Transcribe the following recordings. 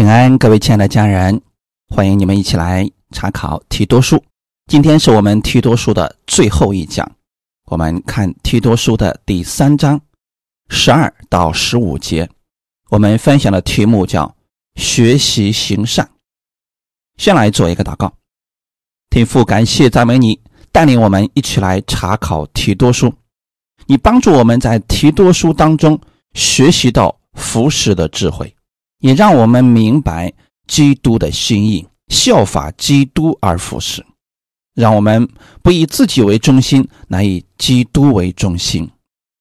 平安，各位亲爱的家人，欢迎你们一起来查考提多书。今天是我们提多书的最后一讲，我们看提多书的第三章十二到十五节。我们分享的题目叫“学习行善”。先来做一个祷告，天父，感谢赞美你，带领我们一起来查考提多书。你帮助我们在提多书当中学习到服侍的智慧。也让我们明白基督的心意，效法基督而服侍。让我们不以自己为中心，乃以基督为中心。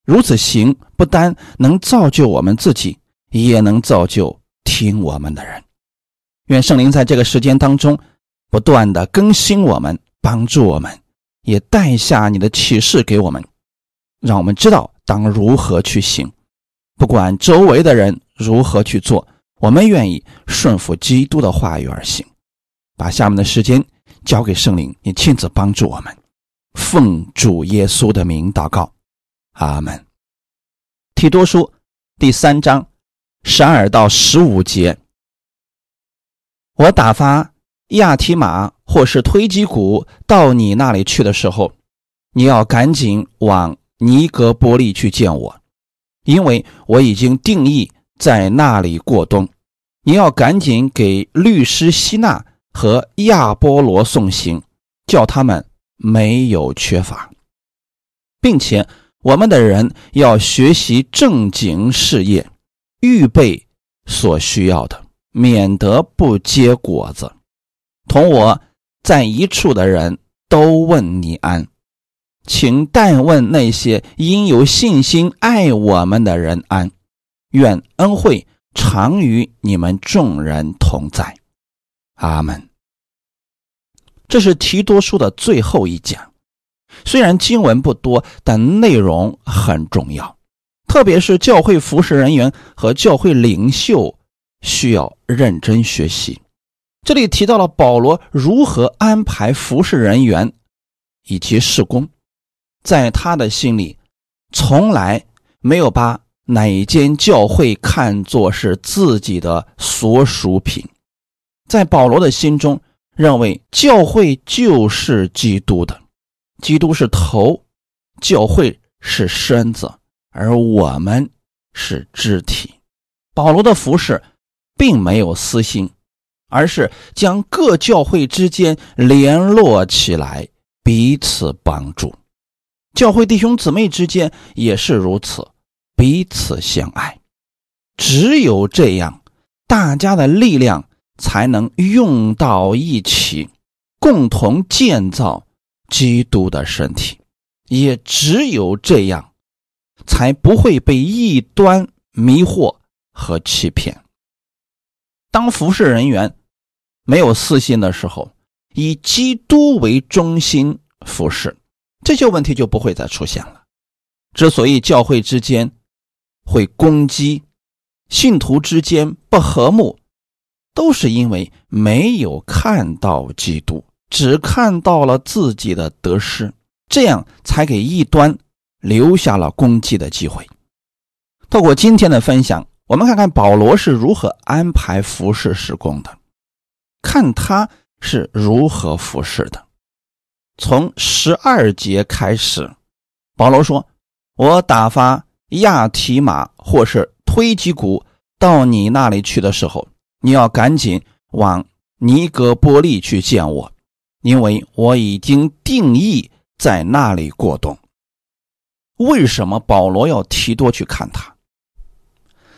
如此行，不单能造就我们自己，也能造就听我们的人。愿圣灵在这个时间当中，不断的更新我们，帮助我们，也带下你的启示给我们，让我们知道当如何去行。不管周围的人如何去做。我们愿意顺服基督的话语而行，把下面的时间交给圣灵，你亲自帮助我们。奉主耶稣的名祷告，阿门。提多书第三章十二到十五节，我打发亚提马或是推基谷到你那里去的时候，你要赶紧往尼格波利去见我，因为我已经定义。在那里过冬，你要赶紧给律师希纳和亚波罗送行，叫他们没有缺乏，并且我们的人要学习正经事业，预备所需要的，免得不结果子。同我在一处的人都问你安，请但问那些因有信心爱我们的人安。愿恩惠常与你们众人同在，阿门。这是提多书的最后一讲，虽然经文不多，但内容很重要，特别是教会服侍人员和教会领袖需要认真学习。这里提到了保罗如何安排服侍人员以及事工，在他的心里从来没有把。哪间教会看作是自己的所属品，在保罗的心中，认为教会就是基督的，基督是头，教会是身子，而我们是肢体。保罗的服饰并没有私心，而是将各教会之间联络起来，彼此帮助。教会弟兄姊妹之间也是如此。彼此相爱，只有这样，大家的力量才能用到一起，共同建造基督的身体。也只有这样，才不会被异端迷惑和欺骗。当服侍人员没有私心的时候，以基督为中心服侍，这些问题就不会再出现了。之所以教会之间，会攻击信徒之间不和睦，都是因为没有看到基督，只看到了自己的得失，这样才给异端留下了攻击的机会。透过今天的分享，我们看看保罗是如何安排服侍施工的，看他是如何服侍的。从十二节开始，保罗说：“我打发。”亚提马或是推基谷到你那里去的时候，你要赶紧往尼格波利去见我，因为我已经定义在那里过冬。为什么保罗要提多去看他？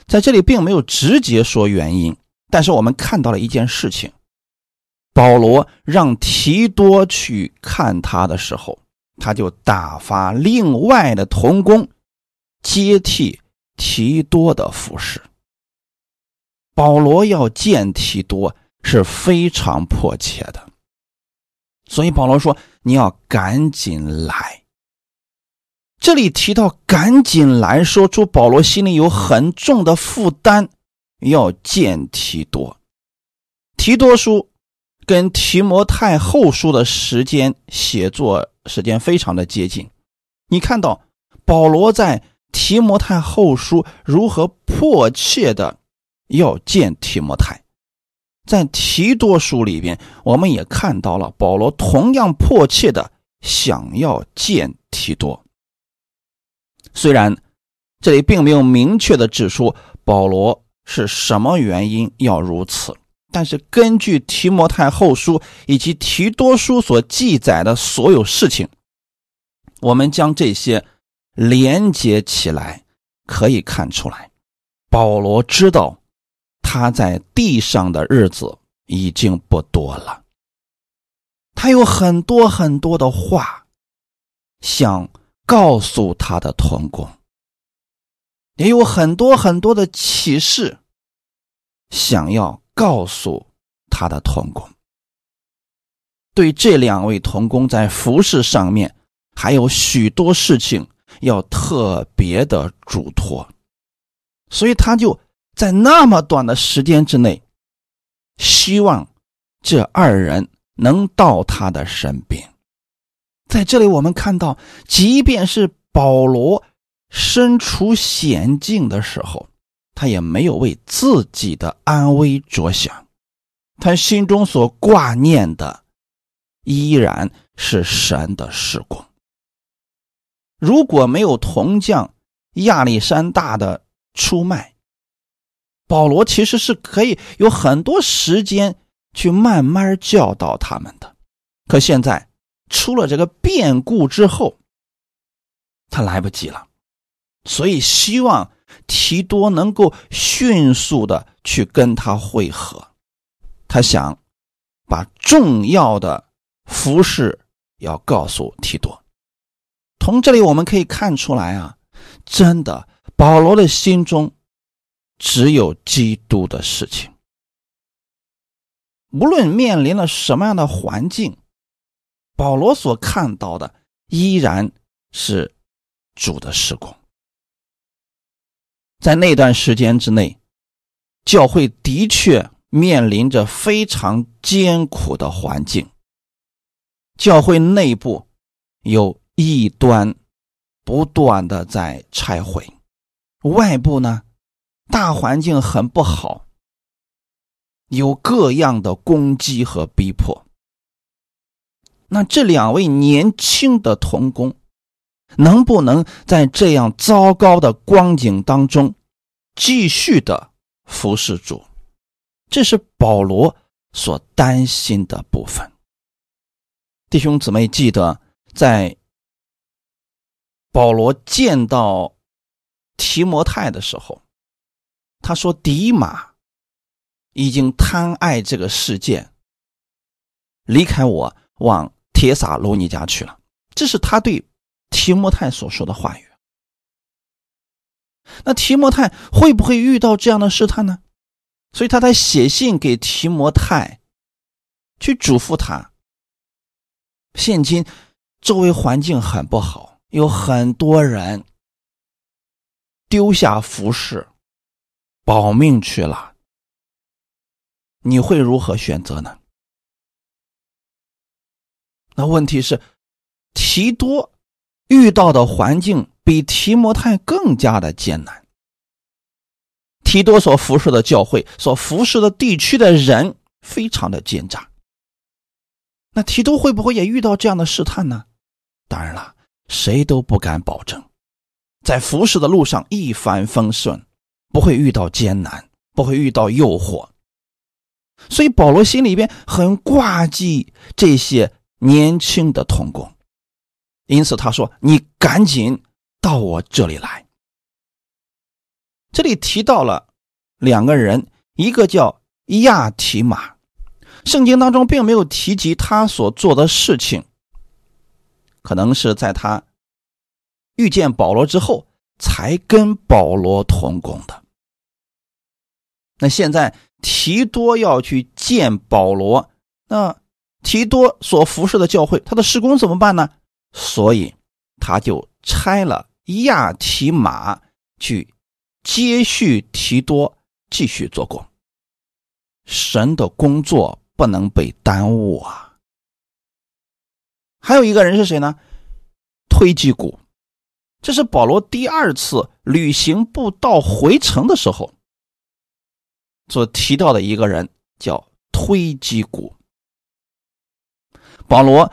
在这里并没有直接说原因，但是我们看到了一件事情：保罗让提多去看他的时候，他就打发另外的童工。接替提多的服饰。保罗要见提多是非常迫切的，所以保罗说：“你要赶紧来。”这里提到“赶紧来”，说出保罗心里有很重的负担，要见提多。提多书跟提摩太后书的时间写作时间非常的接近，你看到保罗在。提摩太后书如何迫切的要见提摩太，在提多书里边，我们也看到了保罗同样迫切的想要见提多。虽然这里并没有明确的指出保罗是什么原因要如此，但是根据提摩太后书以及提多书所记载的所有事情，我们将这些连接起来，可以看出来，保罗知道。他在地上的日子已经不多了，他有很多很多的话想告诉他的同工，也有很多很多的启示想要告诉他的同工。对这两位同工在服饰上面还有许多事情要特别的嘱托，所以他就。在那么短的时间之内，希望这二人能到他的身边。在这里，我们看到，即便是保罗身处险境的时候，他也没有为自己的安危着想，他心中所挂念的依然是神的时光。如果没有铜匠亚历山大的出卖，保罗其实是可以有很多时间去慢慢教导他们的，可现在出了这个变故之后，他来不及了，所以希望提多能够迅速的去跟他会合，他想把重要的服饰要告诉提多。从这里我们可以看出来啊，真的保罗的心中。只有基督的事情，无论面临了什么样的环境，保罗所看到的依然是主的施工。在那段时间之内，教会的确面临着非常艰苦的环境。教会内部有异端不断的在拆毁，外部呢？大环境很不好，有各样的攻击和逼迫。那这两位年轻的童工，能不能在这样糟糕的光景当中继续的服侍主？这是保罗所担心的部分。弟兄姊妹，记得在保罗见到提摩太的时候。他说：“迪马已经贪爱这个世界，离开我，往铁撒罗尼家去了。”这是他对提摩太所说的话语。那提摩太会不会遇到这样的试探呢？所以他在写信给提摩太，去嘱咐他：现今周围环境很不好，有很多人丢下服饰。保命去了，你会如何选择呢？那问题是，提多遇到的环境比提摩太更加的艰难。提多所服侍的教会、所服侍的地区的人非常的奸诈。那提多会不会也遇到这样的试探呢？当然了，谁都不敢保证，在服侍的路上一帆风顺。不会遇到艰难，不会遇到诱惑，所以保罗心里边很挂记这些年轻的童工，因此他说：“你赶紧到我这里来。”这里提到了两个人，一个叫亚提马，圣经当中并没有提及他所做的事情，可能是在他遇见保罗之后才跟保罗同工的。那现在提多要去见保罗，那提多所服侍的教会，他的施工怎么办呢？所以他就拆了亚提马去接续提多继续做工。神的工作不能被耽误啊！还有一个人是谁呢？推基谷，这是保罗第二次旅行步道回城的时候。所提到的一个人叫推基鼓。保罗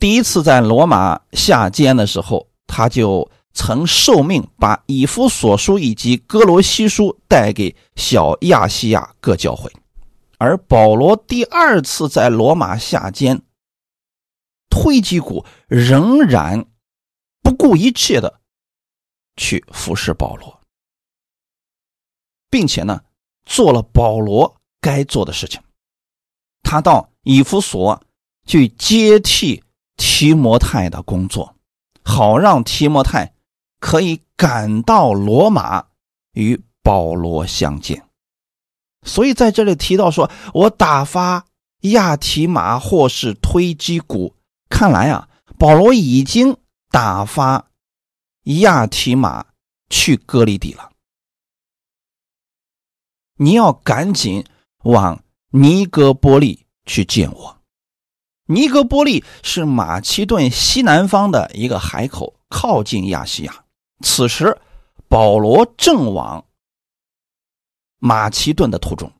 第一次在罗马下监的时候，他就曾受命把以弗所书以及哥罗西书带给小亚细亚各教会，而保罗第二次在罗马下监，推基鼓仍然不顾一切的去服侍保罗，并且呢，做了保罗该做的事情，他到以弗所。去接替提摩太的工作，好让提摩太可以赶到罗马与保罗相见。所以在这里提到说，我打发亚提马或是推基鼓，看来啊，保罗已经打发亚提马去哥里底了。你要赶紧往尼哥波利去见我。尼格波利是马其顿西南方的一个海口，靠近亚细亚。此时，保罗正往马其顿的途中，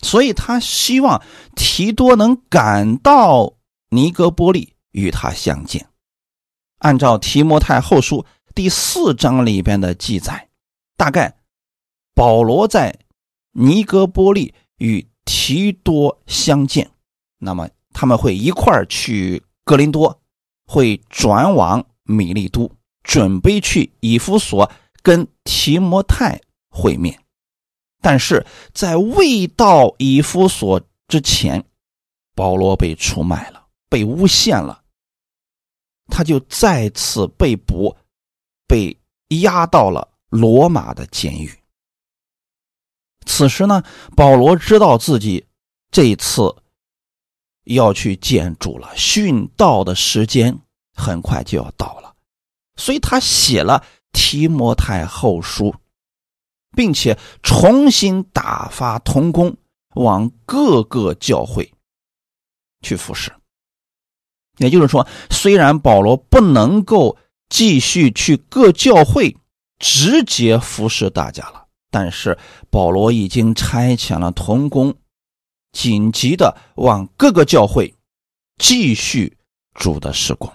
所以他希望提多能赶到尼格波利与他相见。按照提摩太后书第四章里边的记载，大概保罗在尼格波利与提多相见，那么。他们会一块儿去格林多，会转往米利都，准备去以弗所跟提摩太会面。但是在未到以弗所之前，保罗被出卖了，被诬陷了，他就再次被捕，被押到了罗马的监狱。此时呢，保罗知道自己这一次。要去见主了，殉道的时间很快就要到了，所以他写了提摩太后书，并且重新打发童工往各个教会去服侍。也就是说，虽然保罗不能够继续去各教会直接服侍大家了，但是保罗已经差遣了童工。紧急的往各个教会继续主的施工。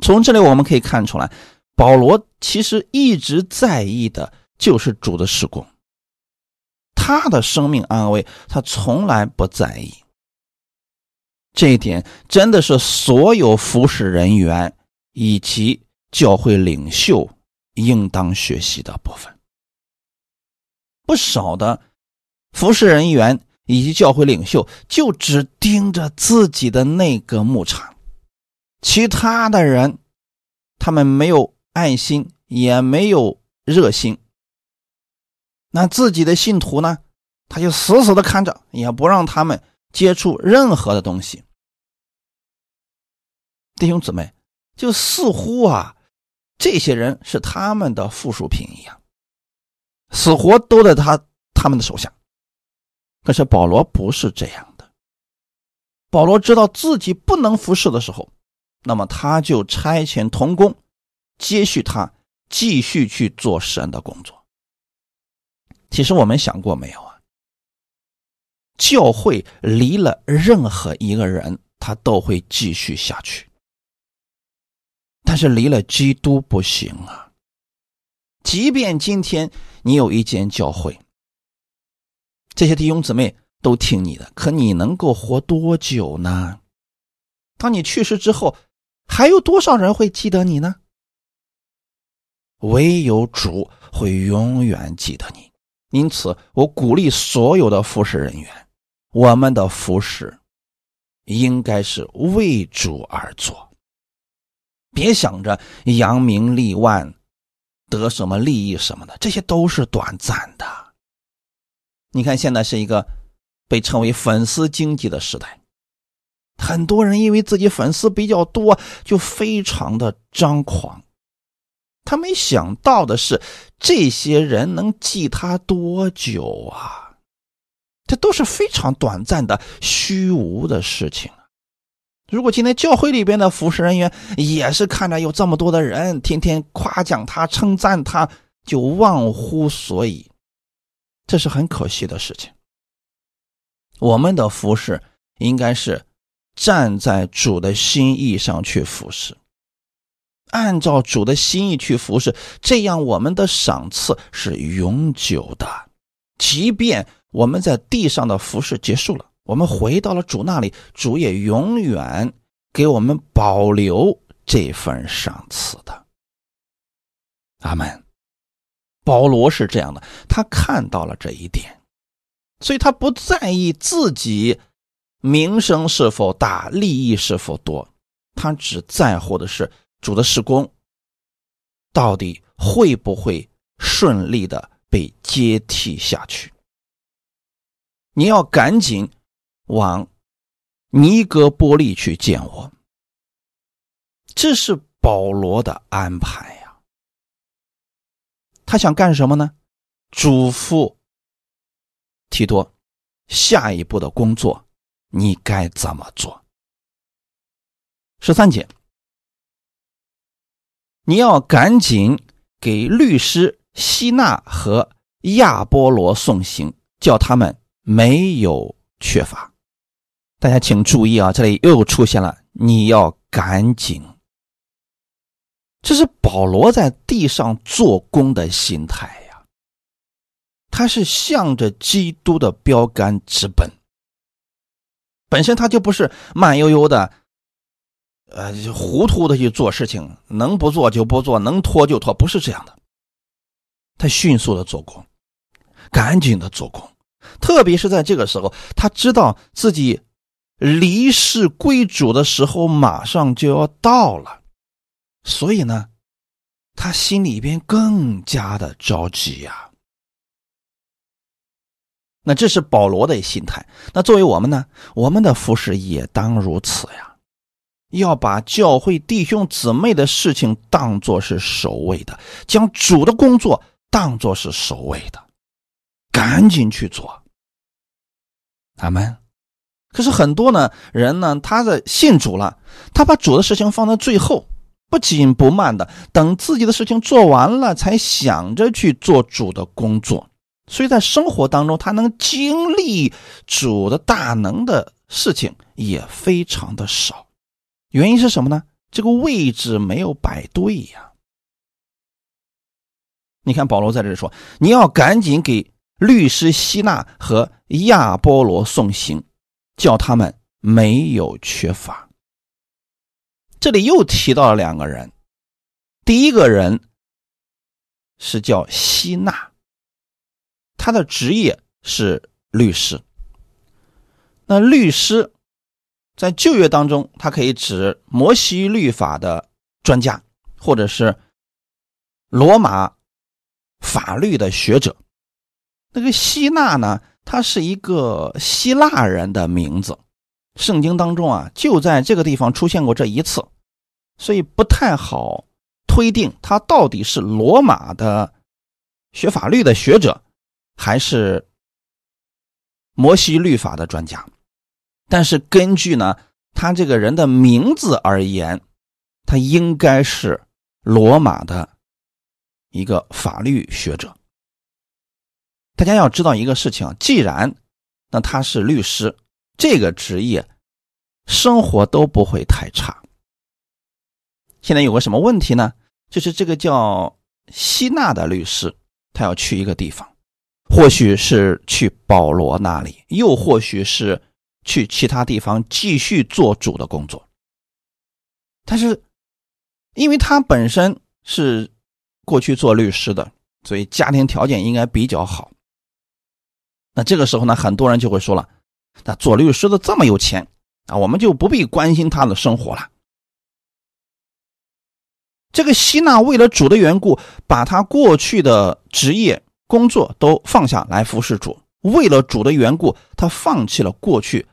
从这里我们可以看出来，保罗其实一直在意的就是主的施工，他的生命安危他从来不在意。这一点真的是所有服侍人员以及教会领袖应当学习的部分。不少的服侍人员。以及教会领袖就只盯着自己的那个牧场，其他的人，他们没有爱心，也没有热心。那自己的信徒呢，他就死死的看着，也不让他们接触任何的东西。弟兄姊妹，就似乎啊，这些人是他们的附属品一样，死活都在他他们的手下。可是保罗不是这样的。保罗知道自己不能服侍的时候，那么他就差遣童工接续他，继续去做神的工作。其实我们想过没有啊？教会离了任何一个人，他都会继续下去，但是离了基督不行啊！即便今天你有一间教会。这些弟兄姊妹都听你的，可你能够活多久呢？当你去世之后，还有多少人会记得你呢？唯有主会永远记得你。因此，我鼓励所有的服侍人员，我们的服饰应该是为主而做，别想着扬名立万、得什么利益什么的，这些都是短暂的。你看，现在是一个被称为粉丝经济的时代，很多人因为自己粉丝比较多，就非常的张狂。他没想到的是，这些人能记他多久啊？这都是非常短暂的、虚无的事情如果今天教会里边的服侍人员也是看着有这么多的人天天夸奖他、称赞他，就忘乎所以。这是很可惜的事情。我们的服侍应该是站在主的心意上去服侍，按照主的心意去服侍，这样我们的赏赐是永久的。即便我们在地上的服侍结束了，我们回到了主那里，主也永远给我们保留这份赏赐的。阿门。保罗是这样的，他看到了这一点，所以他不在意自己名声是否大，利益是否多，他只在乎的是主的施工到底会不会顺利的被接替下去。你要赶紧往尼格波利去见我，这是保罗的安排呀。他想干什么呢？嘱咐提多，下一步的工作你该怎么做？十三节，你要赶紧给律师希纳和亚波罗送行，叫他们没有缺乏。大家请注意啊，这里又出现了，你要赶紧。这是保罗在地上做工的心态呀，他是向着基督的标杆直奔。本身他就不是慢悠悠的，呃，糊涂的去做事情，能不做就不做，能拖就拖，不是这样的。他迅速的做工，赶紧的做工，特别是在这个时候，他知道自己离世归主的时候马上就要到了。所以呢，他心里边更加的着急呀。那这是保罗的心态。那作为我们呢，我们的服饰也当如此呀，要把教会弟兄姊妹的事情当作是首位的，将主的工作当作是首位的，赶紧去做。阿门。可是很多呢人呢，他的信主了，他把主的事情放在最后。不紧不慢的等自己的事情做完了，才想着去做主的工作。所以在生活当中，他能经历主的大能的事情也非常的少。原因是什么呢？这个位置没有摆对呀。你看保罗在这里说：“你要赶紧给律师希纳和亚波罗送行，叫他们没有缺乏。”这里又提到了两个人，第一个人是叫希纳，他的职业是律师。那律师在旧约当中，他可以指摩西律法的专家，或者是罗马法律的学者。那个希纳呢，他是一个希腊人的名字，圣经当中啊，就在这个地方出现过这一次。所以不太好推定他到底是罗马的学法律的学者，还是摩西律法的专家。但是根据呢他这个人的名字而言，他应该是罗马的一个法律学者。大家要知道一个事情，既然那他是律师，这个职业生活都不会太差。现在有个什么问题呢？就是这个叫希纳的律师，他要去一个地方，或许是去保罗那里，又或许是去其他地方继续做主的工作。但是，因为他本身是过去做律师的，所以家庭条件应该比较好。那这个时候呢，很多人就会说了：“那做律师的这么有钱啊，我们就不必关心他的生活了。”这个希娜为了主的缘故，把他过去的职业工作都放下来服侍主。为了主的缘故，他放弃了过去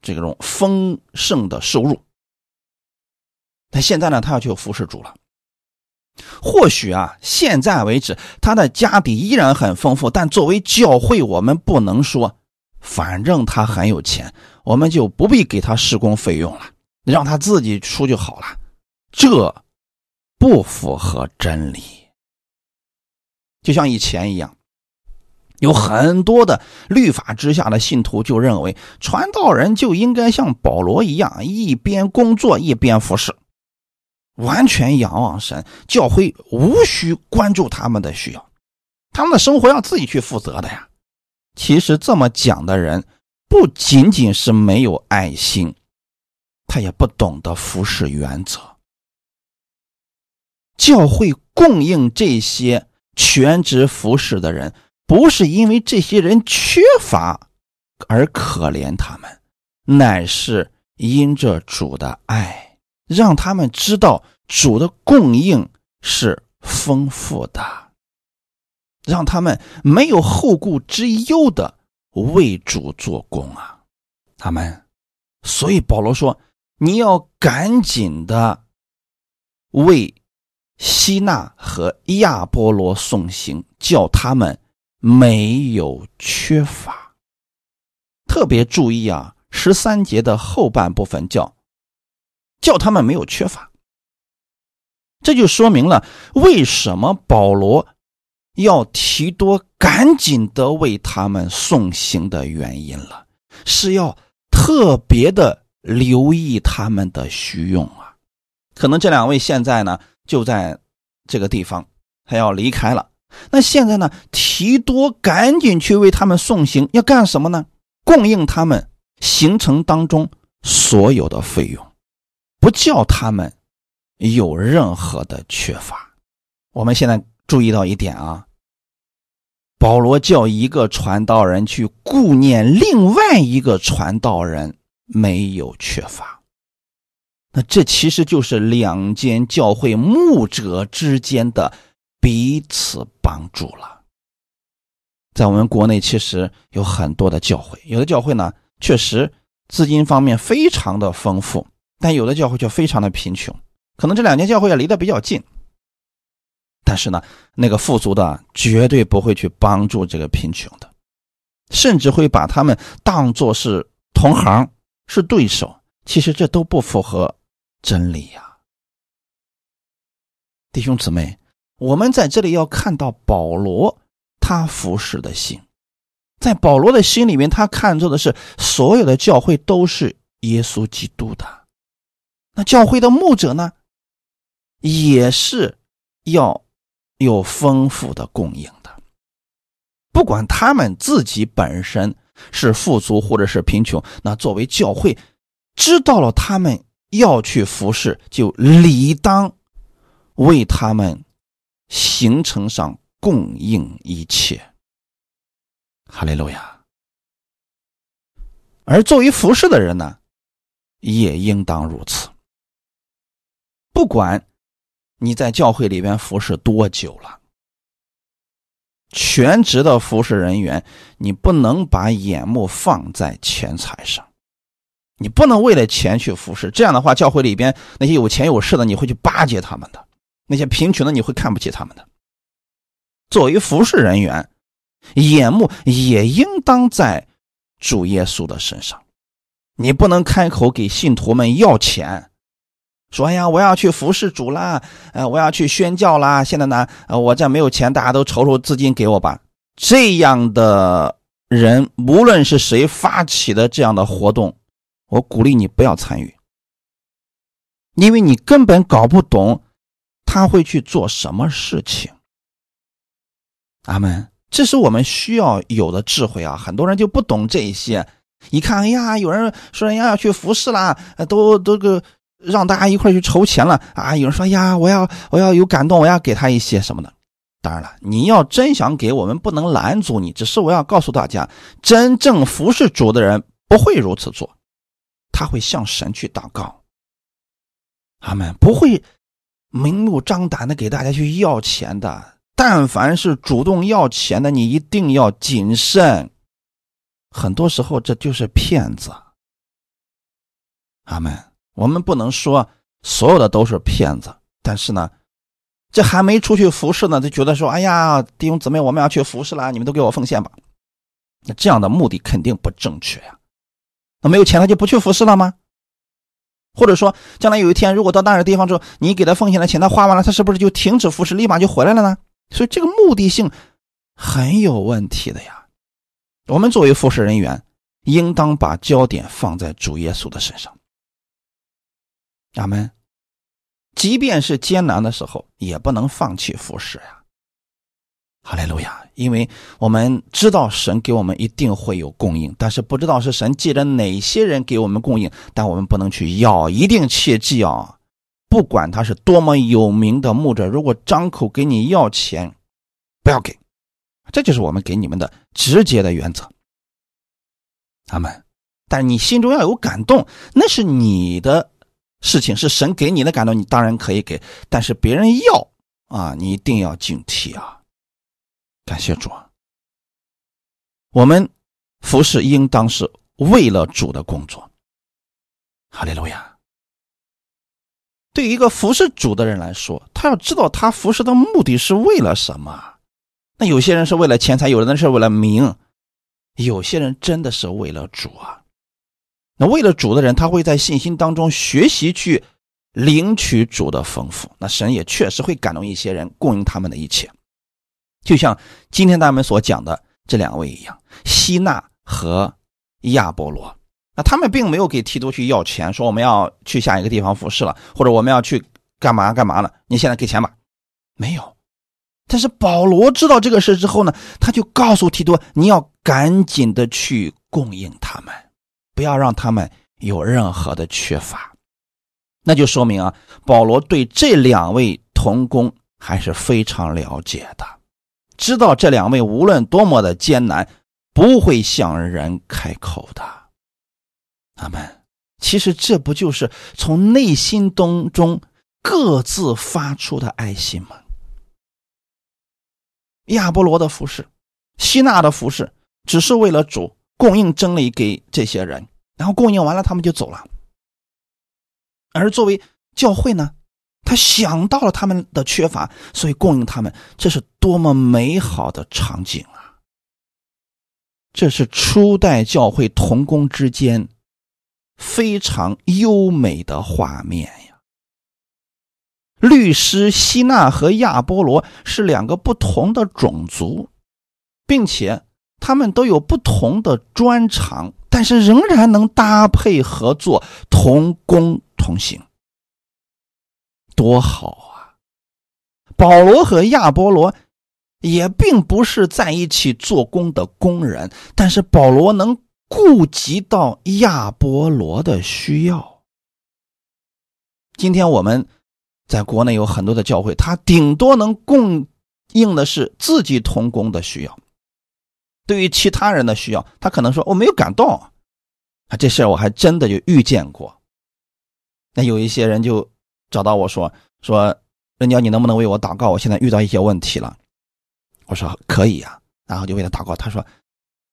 这种丰盛的收入。但现在呢，他要去服侍主了。或许啊，现在为止他的家底依然很丰富，但作为教会，我们不能说，反正他很有钱，我们就不必给他施工费用了，让他自己出就好了。这。不符合真理，就像以前一样，有很多的律法之下的信徒就认为，传道人就应该像保罗一样，一边工作一边服侍，完全仰望神，教会无需关注他们的需要，他们的生活要自己去负责的呀。其实这么讲的人，不仅仅是没有爱心，他也不懂得服侍原则。教会供应这些全职服侍的人。不是因为这些人缺乏而可怜他们，乃是因着主的爱，让他们知道主的供应是丰富的，让他们没有后顾之忧的为主做工啊！他们，所以保罗说：“你要赶紧的为希纳和亚波罗送行，叫他们。”没有缺乏，特别注意啊！十三节的后半部分叫叫他们没有缺乏，这就说明了为什么保罗要提多赶紧的为他们送行的原因了，是要特别的留意他们的需用啊！可能这两位现在呢就在这个地方，他要离开了。那现在呢？提多赶紧去为他们送行，要干什么呢？供应他们行程当中所有的费用，不叫他们有任何的缺乏。我们现在注意到一点啊，保罗叫一个传道人去顾念另外一个传道人没有缺乏，那这其实就是两间教会牧者之间的。彼此帮助了。在我们国内，其实有很多的教会，有的教会呢，确实资金方面非常的丰富，但有的教会却非常的贫穷。可能这两间教会也离得比较近，但是呢，那个富足的绝对不会去帮助这个贫穷的，甚至会把他们当作是同行、是对手。其实这都不符合真理呀，弟兄姊妹。我们在这里要看到保罗他服侍的心，在保罗的心里面，他看作的是所有的教会都是耶稣基督的。教会的牧者呢，也是要有丰富的供应的。不管他们自己本身是富足或者是贫穷，那作为教会知道了他们要去服侍，就理当为他们。行程上供应一切，哈利路亚。而作为服侍的人呢，也应当如此。不管你在教会里边服侍多久了，全职的服侍人员，你不能把眼目放在钱财上，你不能为了钱去服侍。这样的话，教会里边那些有钱有势的，你会去巴结他们的。那些贫穷的，你会看不起他们的。作为服侍人员，眼目也应当在主耶稣的身上。你不能开口给信徒们要钱，说：“哎呀，我要去服侍主啦，呃，我要去宣教啦。”现在呢，呃，我这没有钱，大家都筹筹资金给我吧。这样的人，无论是谁发起的这样的活动，我鼓励你不要参与，因为你根本搞不懂。他会去做什么事情？阿门。这是我们需要有的智慧啊！很多人就不懂这些。一看，哎呀，有人说人家要去服侍啦，都都个让大家一块去筹钱了啊！有人说呀，我要我要有感动，我要给他一些什么的。当然了，你要真想给我们，不能拦阻你。只是我要告诉大家，真正服侍主的人不会如此做，他会向神去祷告。阿门，不会。明目张胆的给大家去要钱的，但凡是主动要钱的，你一定要谨慎。很多时候这就是骗子。阿门。我们不能说所有的都是骗子，但是呢，这还没出去服侍呢，就觉得说：“哎呀，弟兄姊妹，我们要去服侍了，你们都给我奉献吧。”那这样的目的肯定不正确呀。那没有钱他就不去服侍了吗？或者说，将来有一天，如果到那个地方之后，你给他奉献的钱他花完了，他是不是就停止服侍，立马就回来了呢？所以这个目的性很有问题的呀。我们作为服侍人员，应当把焦点放在主耶稣的身上。阿门。即便是艰难的时候，也不能放弃服侍呀。哈利路亚！因为我们知道神给我们一定会有供应，但是不知道是神借着哪些人给我们供应，但我们不能去要，一定切记啊！不管他是多么有名的牧者，如果张口给你要钱，不要给，这就是我们给你们的直接的原则。阿门。但是你心中要有感动，那是你的事情，是神给你的感动，你当然可以给。但是别人要啊，你一定要警惕啊！感谢主啊！我们服侍应当是为了主的工作。哈利路亚。对于一个服侍主的人来说，他要知道他服侍的目的是为了什么。那有些人是为了钱财，有的人是为了名，有些人真的是为了主啊。为了主的人，他会在信心当中学习去领取主的丰富。那神也确实会感动一些人，供应他们的一切。就像今天咱们所讲的这两位一样，希纳和亚波罗。那他们并没有给提督去要钱，说我们要去下一个地方服侍了，或者我们要去干嘛干嘛了，你现在给钱吧，没有。但是保罗知道这个事之后呢，他就告诉提督，你要赶紧的去供应他们，不要让他们有任何的缺乏。那就说明啊，保罗对这两位童工还是非常了解的，知道这两位无论多么的艰难，不会向人开口的。他们其实这不就是从内心当中各自发出的爱心吗？亚波罗的服饰，希纳的服饰，只是为了主供应真理给这些人，然后供应完了，他们就走了。而作为教会呢，他想到了他们的缺乏，所以供应他们，这是多么美好的场景啊！这是初代教会同工之间。非常优美的画面呀！律师希纳和亚波罗是两个不同的种族，并且他们都有不同的专长，但是仍然能搭配合作，同工同行，多好啊！保罗和亚波罗也并不是在一起做工的工人，但是保罗能。顾及到亚波罗的需要。今天我们在国内有很多的教会，他顶多能供应的是自己同工的需要。对于其他人的需要，他可能说我没有感动啊。这事儿我还真的就遇见过。那有一些人就找到我说说，人家你能不能为我祷告？我现在遇到一些问题了。我说可以呀，然后就为他祷告。他说。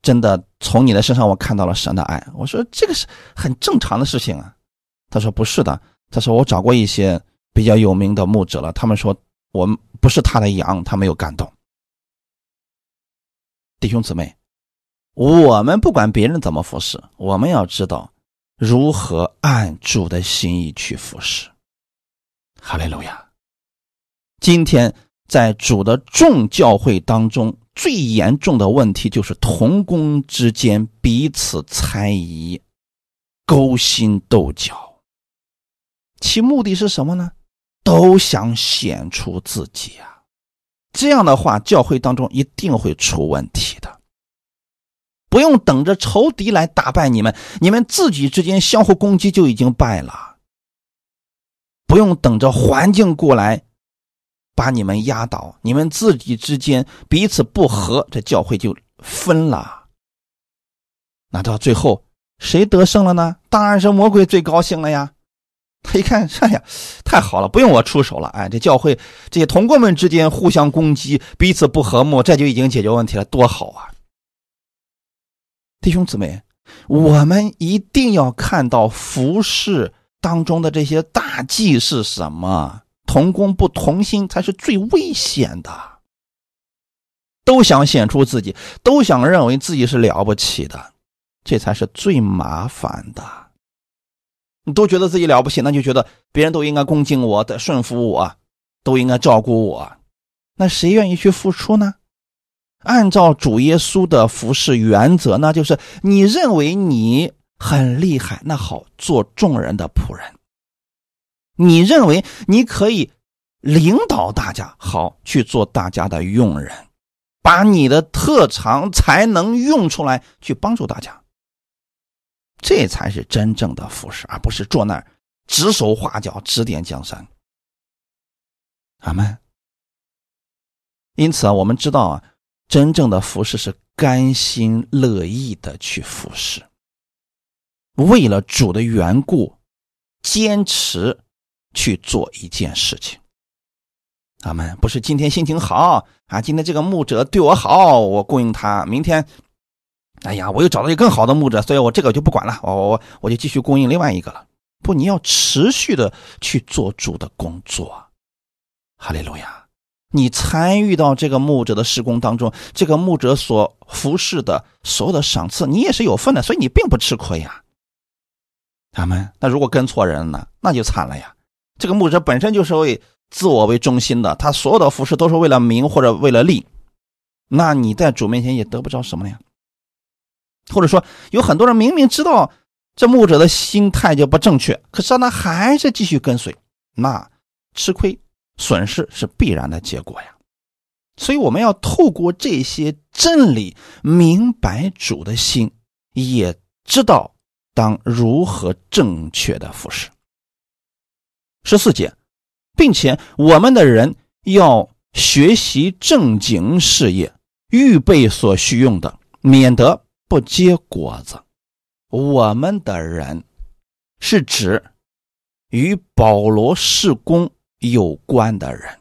真的从你的身上我看到了神的爱。我说这个是很正常的事情啊。他说不是的。他说我找过一些比较有名的牧者了，他们说我们不是他的羊，他没有感动。弟兄姊妹，我们不管别人怎么服侍，我们要知道如何按主的心意去服侍。哈利路亚。今天在主的众教会当中。最严重的问题就是同工之间彼此猜疑、勾心斗角，其目的是什么呢？都想显出自己啊！这样的话，教会当中一定会出问题的。不用等着仇敌来打败你们，你们自己之间相互攻击就已经败了。不用等着环境过来。把你们压倒，你们自己之间彼此不和，这教会就分了。那到最后谁得胜了呢？当然是魔鬼最高兴了呀！他 一看，哎呀，太好了，不用我出手了。哎，这教会这些同工们之间互相攻击，彼此不和睦，这就已经解决问题了，多好啊！弟兄姊妹，我们一定要看到服饰当中的这些大忌是什么。同工不同心才是最危险的，都想显出自己，都想认为自己是了不起的，这才是最麻烦的。都觉得自己了不起，那就觉得别人都应该恭敬我、的顺服我，都应该照顾我，那谁愿意去付出呢？按照主耶稣的服侍原则，那就是你认为你很厉害，那好做众人的仆人；你认为你可以领导大家，好去做大家的用人，把你的特长才能用出来去帮助大家。这才是真正的服侍，而不是坐那儿指手画脚、指点江山。阿门。因此啊，我们知道啊，真正的服侍是甘心乐意的去服侍，为了主的缘故，坚持去做一件事情。阿门。不是今天心情好啊，今天这个牧者对我好，我供应他；明天，哎呀，我又找到一个更好的牧者，所以我这个就不管了，我我我就继续供应另外一个了。不，你要持续的去做主的工作。哈利路亚！你参与到这个牧者的施工当中，这个牧者所服侍的所有的赏赐，你也是有份的，所以你并不吃亏呀。他们那如果跟错人呢，那就惨了呀。这个牧者本身就是为自我为中心的，他所有的服侍都是为了名或者为了利，那你在主面前也得不着什么呀。或者说，有很多人明明知道这牧者的心态就不正确，可是他还是继续跟随，那吃亏。损失是必然的结果呀，所以我们要透过这些真理，明白主的心，也知道当如何正确的服侍。十四节，并且我们的人要学习正经事业，预备所需用的，免得不结果子。我们的人是指与保罗事工。有关的人，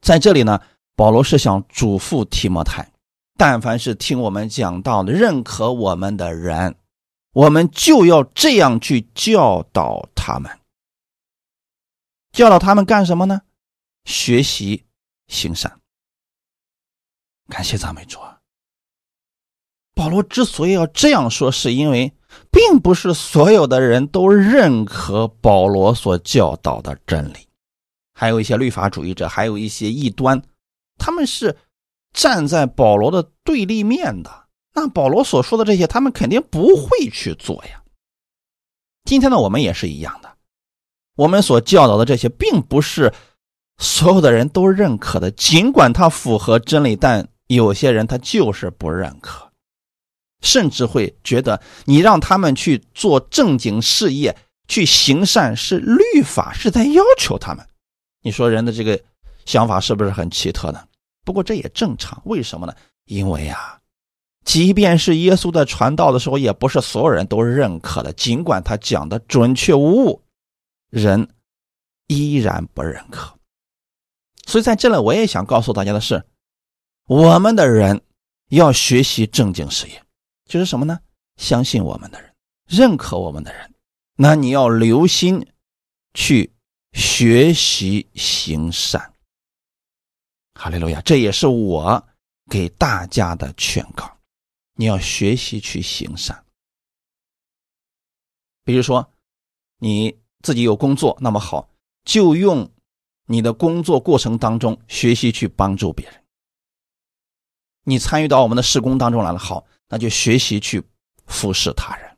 在这里呢，保罗是想嘱咐提摩太：但凡是听我们讲道的、认可我们的人，我们就要这样去教导他们。教导他们干什么呢？学习行善。感谢赞美主啊！保罗之所以要这样说，是因为。并不是所有的人都认可保罗所教导的真理，还有一些律法主义者，还有一些异端，他们是站在保罗的对立面的。那保罗所说的这些，他们肯定不会去做呀。今天呢，我们也是一样的，我们所教导的这些，并不是所有的人都认可的。尽管它符合真理，但有些人他就是不认可。甚至会觉得你让他们去做正经事业、去行善，是律法是在要求他们。你说人的这个想法是不是很奇特呢？不过这也正常，为什么呢？因为啊，即便是耶稣在传道的时候，也不是所有人都认可的。尽管他讲的准确无误，人依然不认可。所以在这里，我也想告诉大家的是，我们的人要学习正经事业。就是什么呢？相信我们的人，认可我们的人，那你要留心去学习行善。哈利路亚！这也是我给大家的劝告，你要学习去行善。比如说，你自己有工作，那么好，就用你的工作过程当中学习去帮助别人。你参与到我们的施工当中来了，好。那就学习去服侍他人，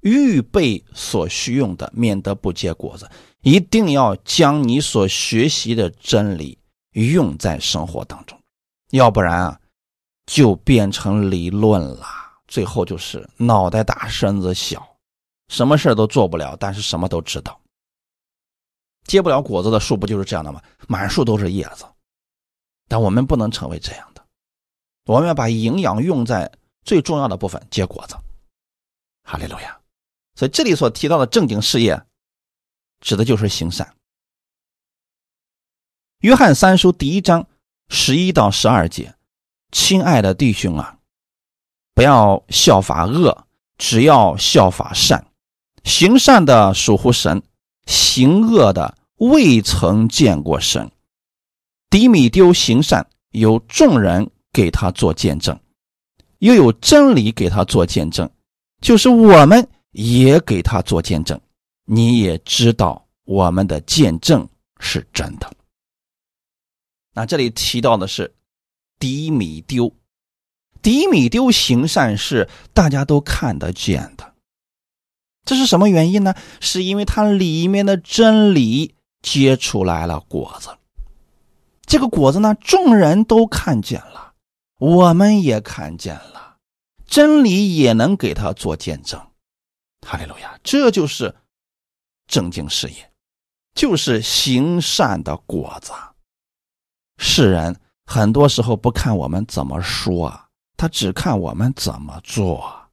预备所需用的，免得不结果子。一定要将你所学习的真理用在生活当中，要不然啊，就变成理论了。最后就是脑袋大身子小，什么事都做不了，但是什么都知道。结不了果子的树不就是这样的吗？满树都是叶子，但我们不能成为这样。我们要把营养用在最重要的部分，结果子。哈利路亚！所以这里所提到的正经事业，指的就是行善。约翰三书第一章十一到十二节，亲爱的弟兄啊，不要效法恶，只要效法善。行善的属乎神，行恶的未曾见过神。迪米丢行善，有众人。给他做见证，又有真理给他做见证，就是我们也给他做见证。你也知道我们的见证是真的。那这里提到的是迪米丢。迪米丢行善事，大家都看得见的。这是什么原因呢？是因为它里面的真理结出来了果子。这个果子呢，众人都看见了，我们也看见了，真理也能给他做见证。哈利路亚！这就是正经事业，就是行善的果子。世人很多时候不看我们怎么说，他只看我们怎么做，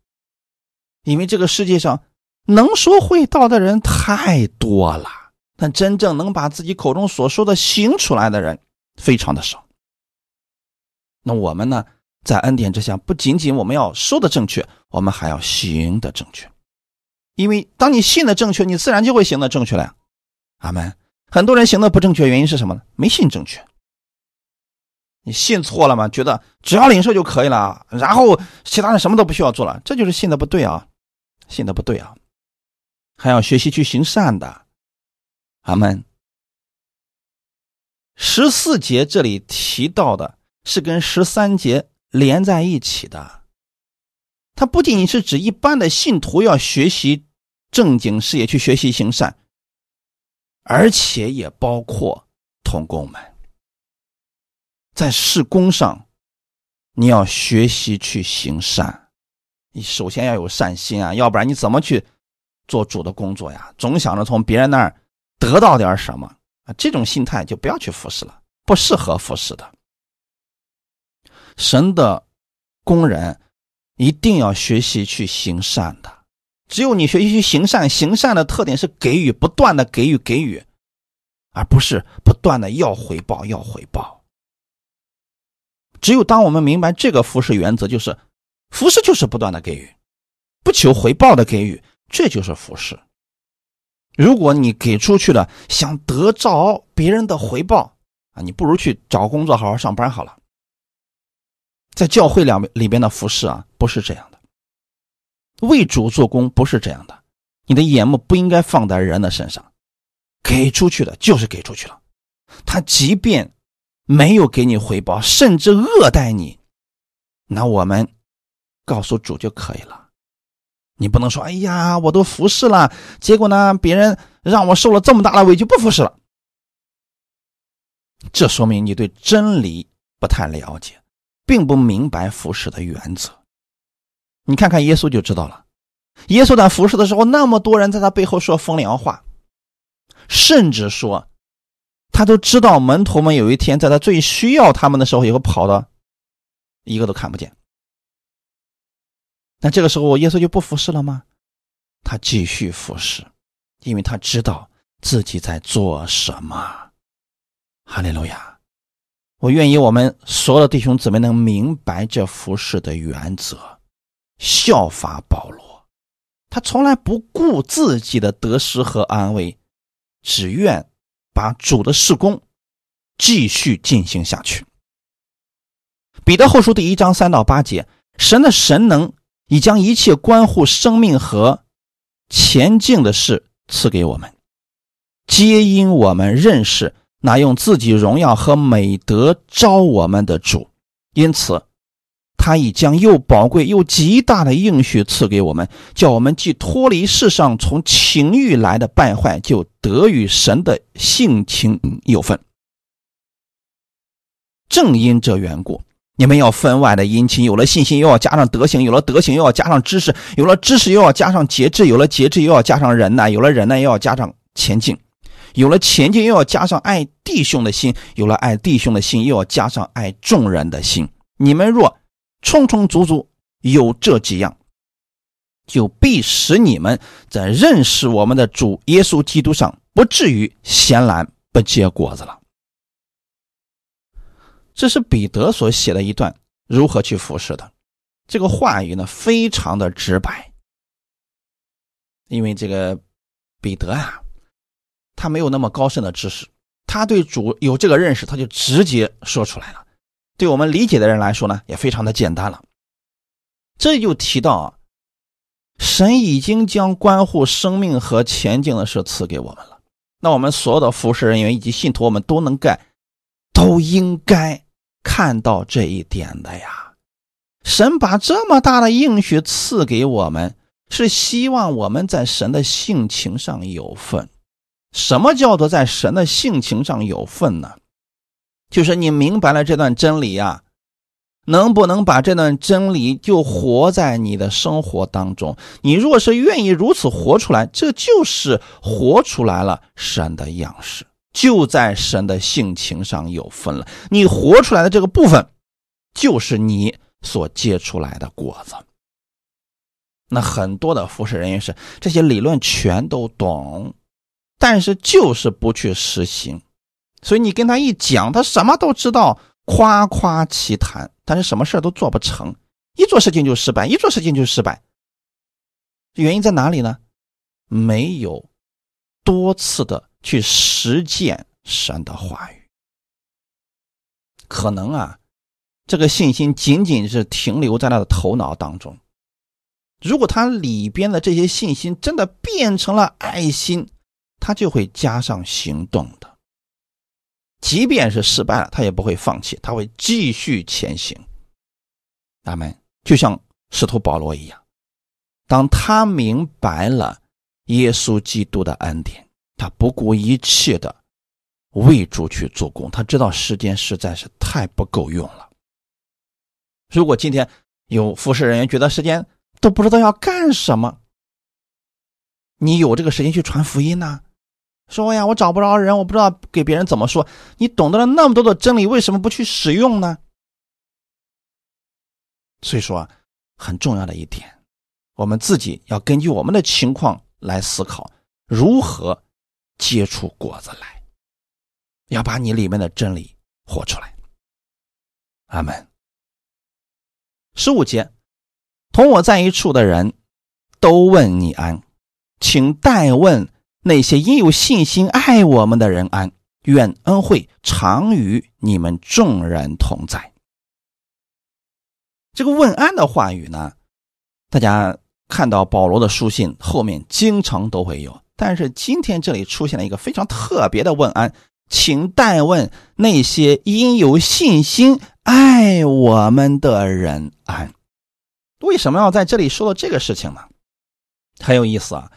因为这个世界上。能说会道的人太多了，但真正能把自己口中所说的行出来的人非常的少。那我们呢，在恩典之下，不仅仅我们要说的正确，我们还要行的正确。因为当你信的正确，你自然就会行的正确了呀。阿门。很多人行的不正确，原因是什么呢？没信正确。你信错了吗？觉得只要领受就可以了，然后其他的什么都不需要做了，这就是信的不对啊，信的不对啊。还要学习去行善的，阿门。十四节这里提到的是跟十三节连在一起的，它不仅仅是指一般的信徒要学习正经事业去学习行善，而且也包括童工们，在事工上你要学习去行善，你首先要有善心啊，要不然你怎么去？做主的工作呀，总想着从别人那儿得到点什么啊，这种心态就不要去服侍了，不适合服侍的。神的工人一定要学习去行善的，只有你学习去行善，行善的特点是给予，不断的给予给予，而不是不断的要回报要回报。只有当我们明白这个服侍原则，就是服侍就是不断的给予，不求回报的给予。这就是服侍。如果你给出去了，想得着别人的回报啊，你不如去找工作，好好上班好了。在教会两里边的服侍啊，不是这样的。为主做工不是这样的，你的眼目不应该放在人的身上，给出去的就是给出去了。他即便没有给你回报，甚至恶待你，那我们告诉主就可以了。你不能说，哎呀，我都服侍了，结果呢，别人让我受了这么大的委屈，不服侍了。这说明你对真理不太了解，并不明白服侍的原则。你看看耶稣就知道了，耶稣在服侍的时候，那么多人在他背后说风凉话，甚至说，他都知道门徒们有一天在他最需要他们的时候，也会跑的，一个都看不见。那这个时候，耶稣就不服侍了吗？他继续服侍，因为他知道自己在做什么。哈利路亚！我愿意我们所有的弟兄姊妹能明白这服侍的原则，效法保罗，他从来不顾自己的得失和安危，只愿把主的事工继续进行下去。彼得后书第一章三到八节，神的神能。已将一切关乎生命和前进的事赐给我们，皆因我们认识那用自己荣耀和美德招我们的主，因此他已将又宝贵又极大的应许赐给我们，叫我们既脱离世上从情欲来的败坏，就得与神的性情有份。正因这缘故。你们要分外的殷勤，有了信心，又要加上德行；有了德行，又要加上知识；有了知识，又要加上节制；有了节制，又要加上忍耐；有了忍耐，又要加上前进；有了前进，又要加上爱弟兄的心；有了爱弟兄的心，又要加上爱众人的心。你们若充充足足有这几样，就必使你们在认识我们的主耶稣基督上，不至于闲懒不结果子了。这是彼得所写的一段如何去服侍的，这个话语呢非常的直白，因为这个彼得啊，他没有那么高深的知识，他对主有这个认识，他就直接说出来了。对我们理解的人来说呢，也非常的简单了。这就提到啊，神已经将关乎生命和前进的事赐给我们了，那我们所有的服侍人员以及信徒，我们都能干。都应该看到这一点的呀。神把这么大的应许赐给我们，是希望我们在神的性情上有份。什么叫做在神的性情上有份呢？就是你明白了这段真理呀，能不能把这段真理就活在你的生活当中？你若是愿意如此活出来，这就是活出来了神的样式，就在神的性情上有份了。你活出来的这个部分，就是你所结出来的果子。那很多的服侍人员是这些理论全都懂，但是就是不去实行。所以你跟他一讲，他什么都知道，夸夸其谈，但是什么事都做不成，一做事情就失败，一做事情就失败。原因在哪里呢？没有多次的去实践神的话语，可能啊，这个信心仅仅是停留在他的头脑当中。如果他里边的这些信心真的变成了爱心，他就会加上行动的。即便是失败了，他也不会放弃，他会继续前行。阿门。就像使徒保罗一样，当他明白了耶稣基督的恩典，他不顾一切的为主去做工。他知道时间实在是太不够用了。如果今天有服侍人员觉得时间都不知道要干什么，你有这个时间去传福音呢？说呀，我找不着人，我不知道给别人怎么说。你懂得了那么多的真理，为什么不去使用呢？所以说，很重要的一点，我们自己要根据我们的情况来思考，如何结出果子来，要把你里面的真理活出来。阿门。十五节，同我在一处的人都问你安，请代问。那些因有信心爱我们的人安，愿恩惠常与你们众人同在。这个问安的话语呢，大家看到保罗的书信后面经常都会有，但是今天这里出现了一个非常特别的问安，请代问那些因有信心爱我们的人安。为什么要在这里说到这个事情呢？很有意思啊。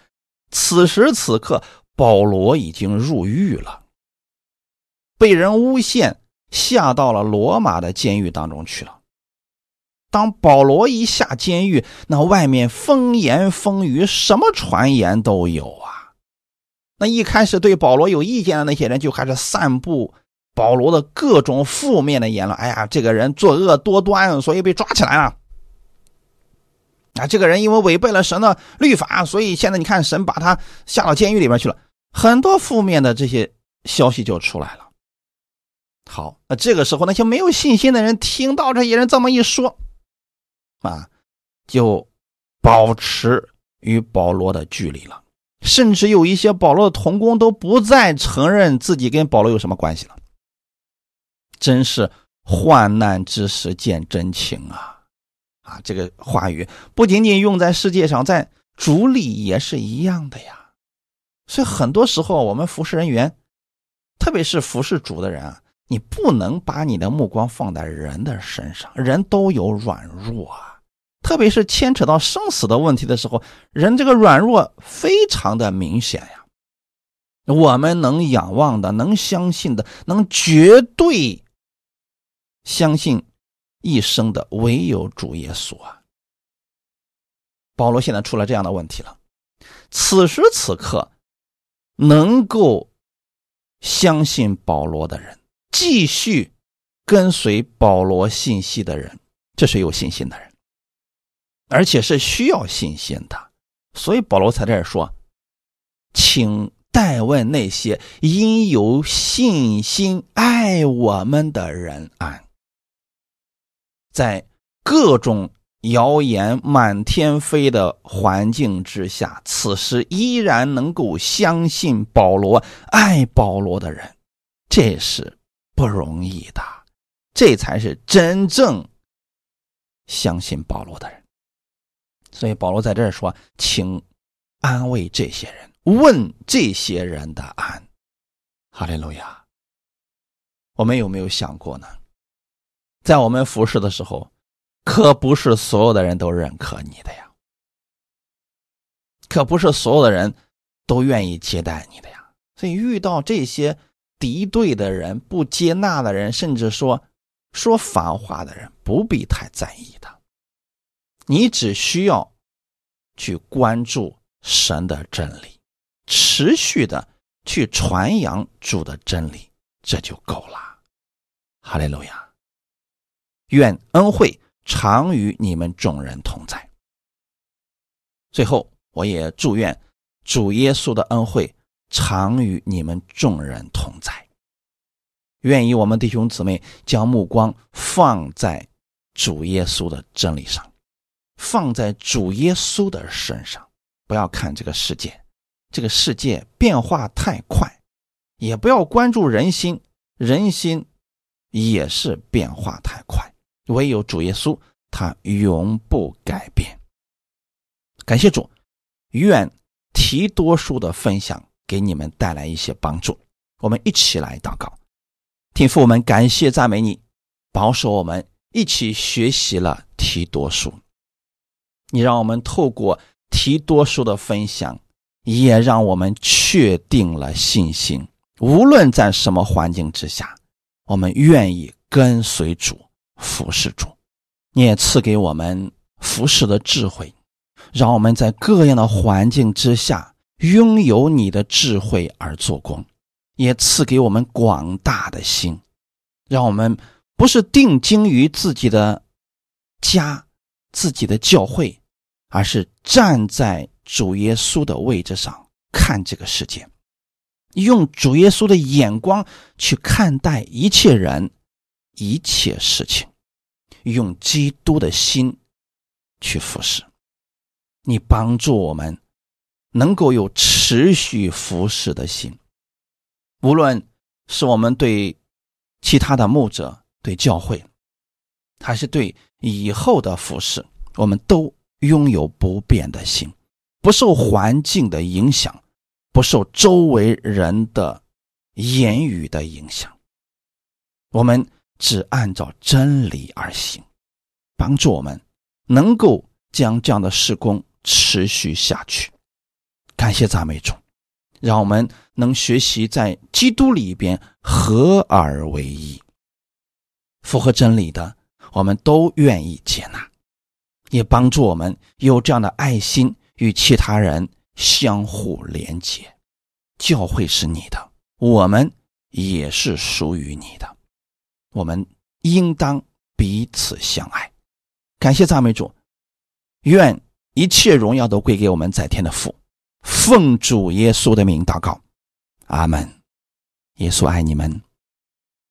此时此刻，保罗已经入狱了，被人诬陷，下到了罗马的监狱当中去了。当保罗一下监狱，那外面风言风语，什么传言都有啊。那一开始对保罗有意见的那些人，就开始散布保罗的各种负面的言论。哎呀，这个人作恶多端，所以被抓起来了。啊，这个人因为违背了神的律法，所以现在你看神把他下到监狱里边去了，很多负面的这些消息就出来了。好，那这个时候那些没有信心的人听到这些人这么一说，啊，就保持与保罗的距离了，甚至有一些保罗的同工都不再承认自己跟保罗有什么关系了。真是患难之时见真情啊！啊，这个话语不仅仅用在世界上，在主里也是一样的呀。所以很多时候，我们服侍人员，特别是服侍主的人啊，你不能把你的目光放在人的身上，人都有软弱啊。特别是牵扯到生死的问题的时候，人这个软弱非常的明显呀。我们能仰望的，能相信的，能绝对相信。一生的唯有主耶稣啊！保罗现在出了这样的问题了。此时此刻，能够相信保罗的人，继续跟随保罗信息的人，这是有信心的人，而且是需要信心的。所以保罗才在这说：“请代问那些因有信心爱我们的人安。”在各种谣言满天飞的环境之下，此时依然能够相信保罗、爱保罗的人，这是不容易的。这才是真正相信保罗的人。所以保罗在这儿说：“请安慰这些人，问这些人的安。”哈利路亚。我们有没有想过呢？在我们服侍的时候，可不是所有的人都认可你的呀，可不是所有的人都愿意接待你的呀。所以遇到这些敌对的人、不接纳的人，甚至说说反话的人，不必太在意的。你只需要去关注神的真理，持续的去传扬主的真理，这就够了。哈利路亚！愿恩惠常与你们众人同在。最后，我也祝愿主耶稣的恩惠。常与你们众人同在。愿意我们弟兄姊妹将目光放在主耶稣的真理上，放在主耶稣的身上，不要看这个世界，这个世界变化太快；也不要关注人心，人心也是变化太快。唯有主耶稣，他永不改变。感谢主，愿提多数的分享。给你们带来一些帮助，我们一起来祷告，天父，我们感谢赞美你，保守我们一起学习了提多书，你让我们透过提多书的分享，也让我们确定了信心。无论在什么环境之下，我们愿意跟随主、服侍主。你也赐给我们服侍的智慧，让我们在各样的环境之下。拥有你的智慧而做工，也赐给我们广大的心，让我们不是定睛于自己的家、自己的教会，而是站在主耶稣的位置上看这个世界，用主耶稣的眼光去看待一切人、一切事情，用基督的心去服侍。你帮助我们。能够有持续服侍的心，无论是我们对其他的牧者、对教会，还是对以后的服侍，我们都拥有不变的心，不受环境的影响，不受周围人的言语的影响。我们只按照真理而行，帮助我们能够将这样的事工持续下去。感谢赞美主，让我们能学习在基督里边合而为一，符合真理的，我们都愿意接纳，也帮助我们有这样的爱心与其他人相互连接。教会是你的，我们也是属于你的，我们应当彼此相爱。感谢赞美主，愿一切荣耀都归给我们在天的父。奉主耶稣的名祷告，阿门。耶稣爱你们。